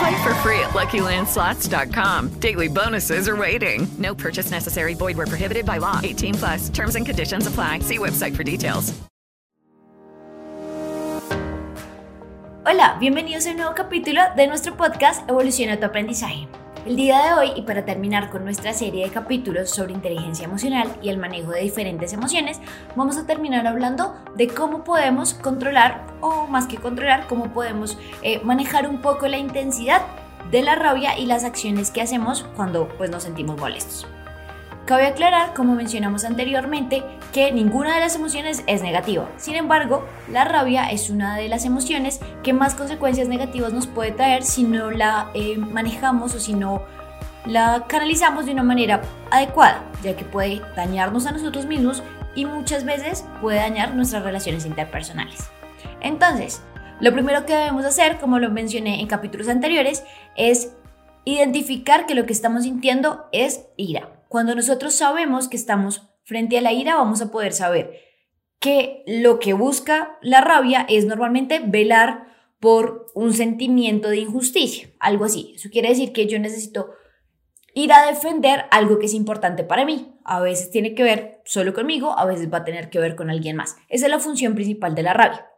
Play for free at LuckyLandSlots.com. Daily bonuses are waiting. No purchase necessary. Void were prohibited by law. 18 plus. Terms and conditions apply. See website for details. Hola, bienvenidos a un nuevo capítulo de nuestro podcast Evoluciona tu aprendizaje. El día de hoy, y para terminar con nuestra serie de capítulos sobre inteligencia emocional y el manejo de diferentes emociones, vamos a terminar hablando de cómo podemos controlar, o más que controlar, cómo podemos eh, manejar un poco la intensidad de la rabia y las acciones que hacemos cuando pues, nos sentimos molestos. Cabe aclarar, como mencionamos anteriormente, que ninguna de las emociones es negativa. Sin embargo, la rabia es una de las emociones que más consecuencias negativas nos puede traer si no la eh, manejamos o si no la canalizamos de una manera adecuada, ya que puede dañarnos a nosotros mismos y muchas veces puede dañar nuestras relaciones interpersonales. Entonces, lo primero que debemos hacer, como lo mencioné en capítulos anteriores, es identificar que lo que estamos sintiendo es ira. Cuando nosotros sabemos que estamos frente a la ira, vamos a poder saber que lo que busca la rabia es normalmente velar por un sentimiento de injusticia, algo así. Eso quiere decir que yo necesito ir a defender algo que es importante para mí. A veces tiene que ver solo conmigo, a veces va a tener que ver con alguien más. Esa es la función principal de la rabia.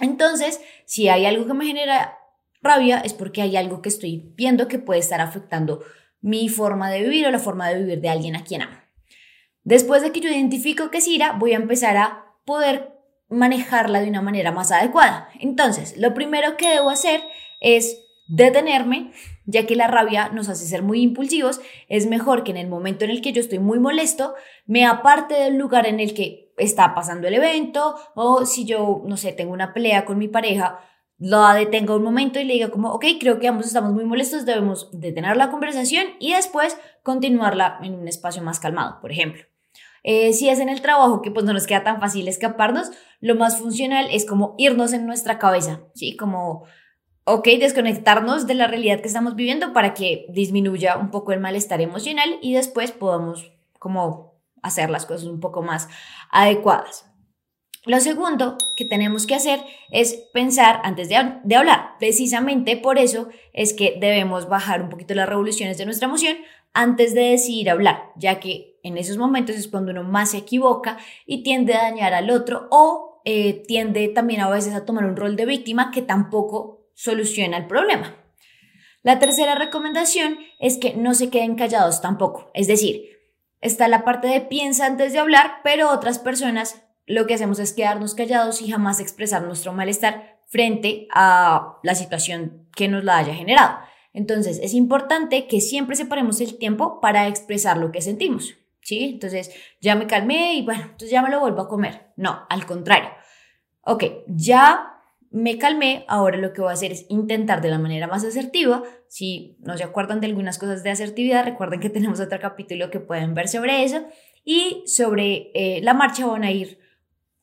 Entonces, si hay algo que me genera rabia, es porque hay algo que estoy viendo que puede estar afectando mi forma de vivir o la forma de vivir de alguien a quien amo. Después de que yo identifico que es ira, voy a empezar a poder manejarla de una manera más adecuada. Entonces, lo primero que debo hacer es detenerme, ya que la rabia nos hace ser muy impulsivos. Es mejor que en el momento en el que yo estoy muy molesto, me aparte del lugar en el que está pasando el evento o si yo, no sé, tengo una pelea con mi pareja, lo detenga un momento y le diga como, ok, creo que ambos estamos muy molestos, debemos detener la conversación y después continuarla en un espacio más calmado, por ejemplo. Eh, si es en el trabajo que pues no nos queda tan fácil escaparnos, lo más funcional es como irnos en nuestra cabeza, ¿sí? Como, ok, desconectarnos de la realidad que estamos viviendo para que disminuya un poco el malestar emocional y después podamos como hacer las cosas un poco más adecuadas. Lo segundo que tenemos que hacer es pensar antes de, hablar. Precisamente por eso es que debemos bajar un poquito las revoluciones de nuestra emoción antes de decidir hablar, ya que en esos momentos es cuando uno más se equivoca y tiende a dañar al otro o eh, tiende también a veces a tomar un rol de víctima que tampoco soluciona el problema. La tercera recomendación es que no se queden callados tampoco, es decir, está la parte de piensa antes de hablar, pero otras personas lo que hacemos es quedarnos callados y jamás expresar nuestro malestar frente a la situación que nos la haya generado. Entonces, es importante que siempre separemos el tiempo para expresar lo que sentimos. ¿Sí? Entonces, ya me calmé y bueno, entonces ya me lo vuelvo a comer. No, al contrario. Ok, ya me calmé, ahora lo que voy a hacer es intentar de la manera más asertiva. Si no se acuerdan de algunas cosas de asertividad, recuerden que tenemos otro capítulo que pueden ver sobre eso. Y sobre eh, la marcha van a ir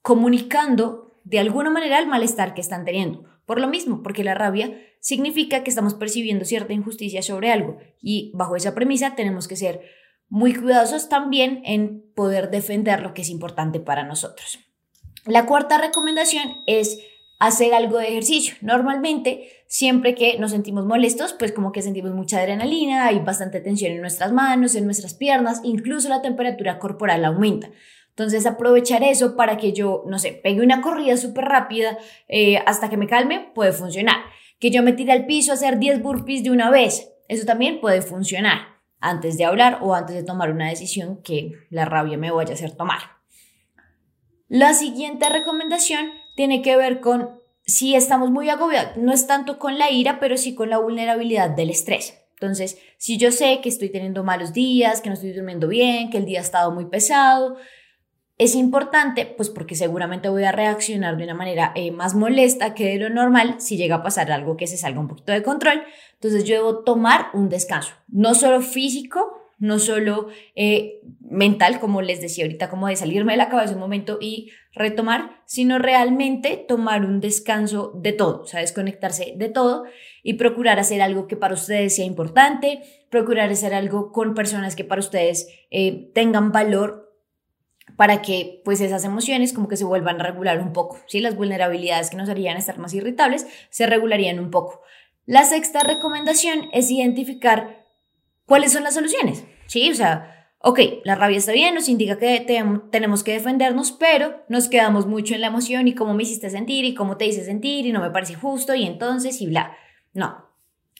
comunicando de alguna manera el malestar que están teniendo. Por lo mismo, porque la rabia significa que estamos percibiendo cierta injusticia sobre algo y bajo esa premisa tenemos que ser muy cuidadosos también en poder defender lo que es importante para nosotros. La cuarta recomendación es hacer algo de ejercicio. Normalmente, siempre que nos sentimos molestos, pues como que sentimos mucha adrenalina, hay bastante tensión en nuestras manos, en nuestras piernas, incluso la temperatura corporal aumenta. Entonces aprovechar eso para que yo, no sé, pegue una corrida súper rápida eh, hasta que me calme, puede funcionar. Que yo me tire al piso a hacer 10 burpees de una vez, eso también puede funcionar antes de hablar o antes de tomar una decisión que la rabia me vaya a hacer tomar. La siguiente recomendación tiene que ver con si estamos muy agobiados, no es tanto con la ira, pero sí con la vulnerabilidad del estrés. Entonces, si yo sé que estoy teniendo malos días, que no estoy durmiendo bien, que el día ha estado muy pesado, es importante, pues porque seguramente voy a reaccionar de una manera eh, más molesta que de lo normal si llega a pasar algo que se salga un poquito de control. Entonces yo debo tomar un descanso, no solo físico, no solo eh, mental, como les decía ahorita, como de salirme de la cabeza un momento y retomar, sino realmente tomar un descanso de todo, o sea, desconectarse de todo y procurar hacer algo que para ustedes sea importante, procurar hacer algo con personas que para ustedes eh, tengan valor para que pues esas emociones como que se vuelvan a regular un poco, ¿sí? Las vulnerabilidades que nos harían estar más irritables se regularían un poco. La sexta recomendación es identificar ¿Cuáles son las soluciones? Sí, o sea, ok, la rabia está bien, nos indica que tenemos que defendernos, pero nos quedamos mucho en la emoción y cómo me hiciste sentir y cómo te hice sentir y no me parece justo y entonces y bla. No.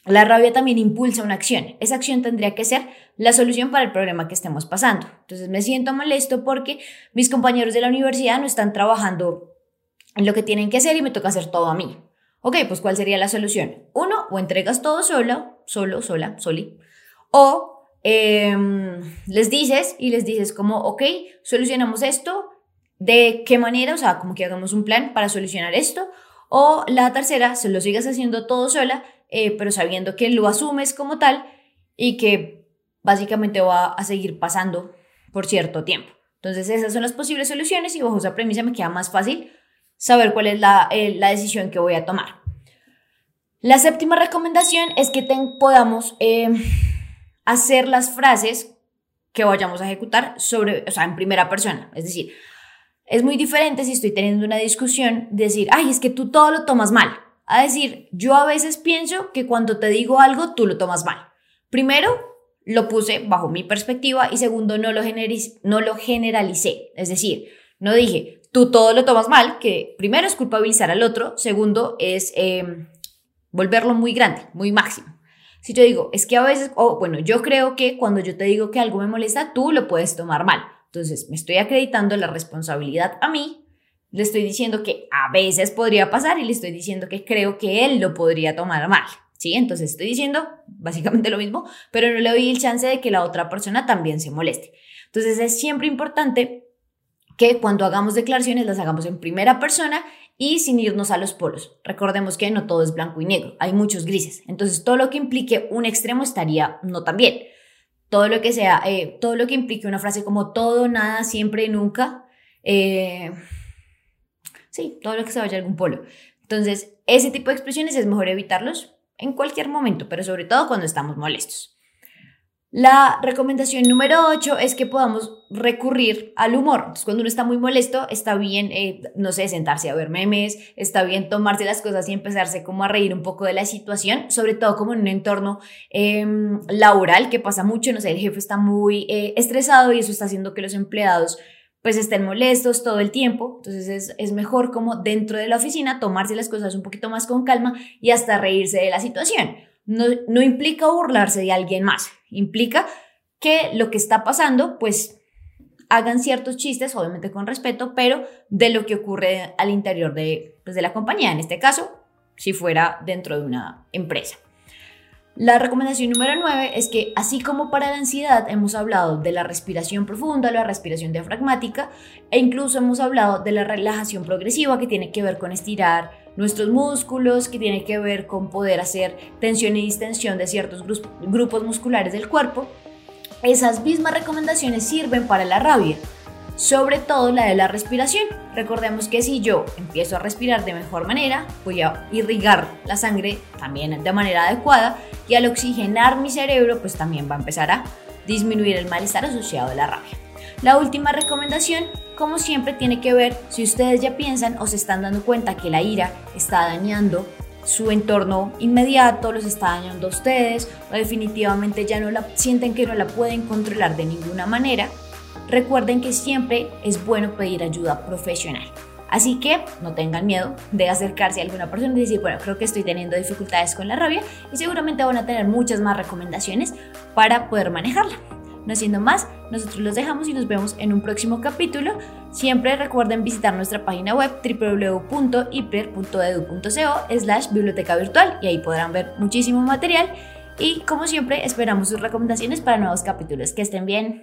La rabia también impulsa una acción. Esa acción tendría que ser la solución para el problema que estemos pasando. Entonces me siento molesto porque mis compañeros de la universidad no están trabajando en lo que tienen que hacer y me toca hacer todo a mí. Ok, pues ¿cuál sería la solución? Uno, o entregas todo solo, solo, sola, soli, o em, les dices y les dices como, ok, solucionamos esto, ¿de qué manera? O sea, como que hagamos un plan para solucionar esto. O la tercera, se lo sigas haciendo todo sola, eh, pero sabiendo que lo asumes como tal y que básicamente va a seguir pasando por cierto tiempo. Entonces esas son las posibles soluciones y bajo esa premisa me queda más fácil saber cuál es la, eh, la decisión que voy a tomar. La séptima recomendación es que podamos em, hacer las frases que vayamos a ejecutar sobre, o sea, en primera persona. Es decir, es muy diferente si estoy teniendo una discusión, decir, ay, es que tú todo lo tomas mal. A decir, yo a veces pienso que cuando te digo algo, tú lo tomas mal. Primero, lo puse bajo mi perspectiva y segundo, no lo, no lo generalicé. Es decir, no dije, tú todo lo tomas mal, que primero es culpabilizar al otro, segundo es em, volverlo muy grande, muy máximo. Si yo digo, es que a veces, o bueno, yo creo que cuando yo te digo que algo me molesta, tú lo puedes tomar mal. Entonces, me estoy acreditando la responsabilidad a mí, le estoy diciendo que a veces podría pasar y le estoy diciendo que creo que él lo podría tomar mal. ¿Sí? Entonces estoy diciendo básicamente lo mismo, pero no le doy el chance de que la otra persona también se moleste. Entonces es siempre importante que cuando hagamos declaraciones las hagamos en primera persona y sin irnos a los polos. Recordemos que no todo es blanco y negro, hay muchos grises. Entonces, todo lo que implique un extremo estaría no tan bien. Todo lo que sea, eh, todo lo que implique una frase como todo, nada, siempre, nunca. Eh, sí, todo lo que se vaya a algún polo. Entonces, ese tipo de expresiones es mejor evitarlos en cualquier momento, pero sobre todo cuando estamos molestos. La recomendación número 8 es que podamos recurrir al humor. Entonces, cuando uno está muy molesto, está bien, eh, no sé, sentarse a ver memes, está bien tomarse las cosas y empezarse como a reír un poco de la situación, sobre todo como en un entorno em, laboral que pasa mucho, no sé, el jefe está muy eh, estresado y eso está haciendo que los empleados pues estén molestos todo el tiempo. Entonces es, es mejor como dentro de la oficina tomarse las cosas un poquito más con calma y hasta reírse de la situación no, implica burlarse de alguien más, implica que lo que está pasando, pues hagan ciertos chistes, obviamente con respeto, pero de lo que ocurre al interior de, pues, de la compañía, en este caso, si fuera dentro de una empresa. La recomendación número 9 es que así como para la ansiedad hemos hablado de la respiración profunda, la respiración diafragmática e incluso hemos hablado de la relajación progresiva que tiene que ver con estirar nuestros músculos, que tiene que ver con poder hacer tensión y distensión de ciertos grupos musculares del cuerpo, esas mismas recomendaciones sirven para la rabia, sobre todo la de la respiración. Recordemos que si yo empiezo a respirar de mejor manera, voy a irrigar la sangre también de manera adecuada y al oxigenar mi cerebro, pues también va a empezar a disminuir el malestar asociado a la rabia. La última recomendación, como siempre, tiene que ver si ustedes ya piensan o se están dando cuenta que la ira está dañando su entorno inmediato, los está dañando a ustedes o definitivamente ya no la sienten que no la pueden controlar de ninguna manera, recuerden que siempre es bueno pedir ayuda profesional. Así que no tengan miedo de acercarse a alguna persona y decir, bueno, creo que estoy teniendo dificultades con la rabia y seguramente van a tener muchas más recomendaciones para poder manejarla. No siendo más, Nosotros los dejamos y nos vemos en un próximo capítulo. Siempre recuerden visitar nuestra página web www.hiper.edu.co slash biblioteca virtual y ahí podrán ver muchísimo material. Y como siempre, esperamos sus recomendaciones para nuevos capítulos. Que estén bien.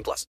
18 plus.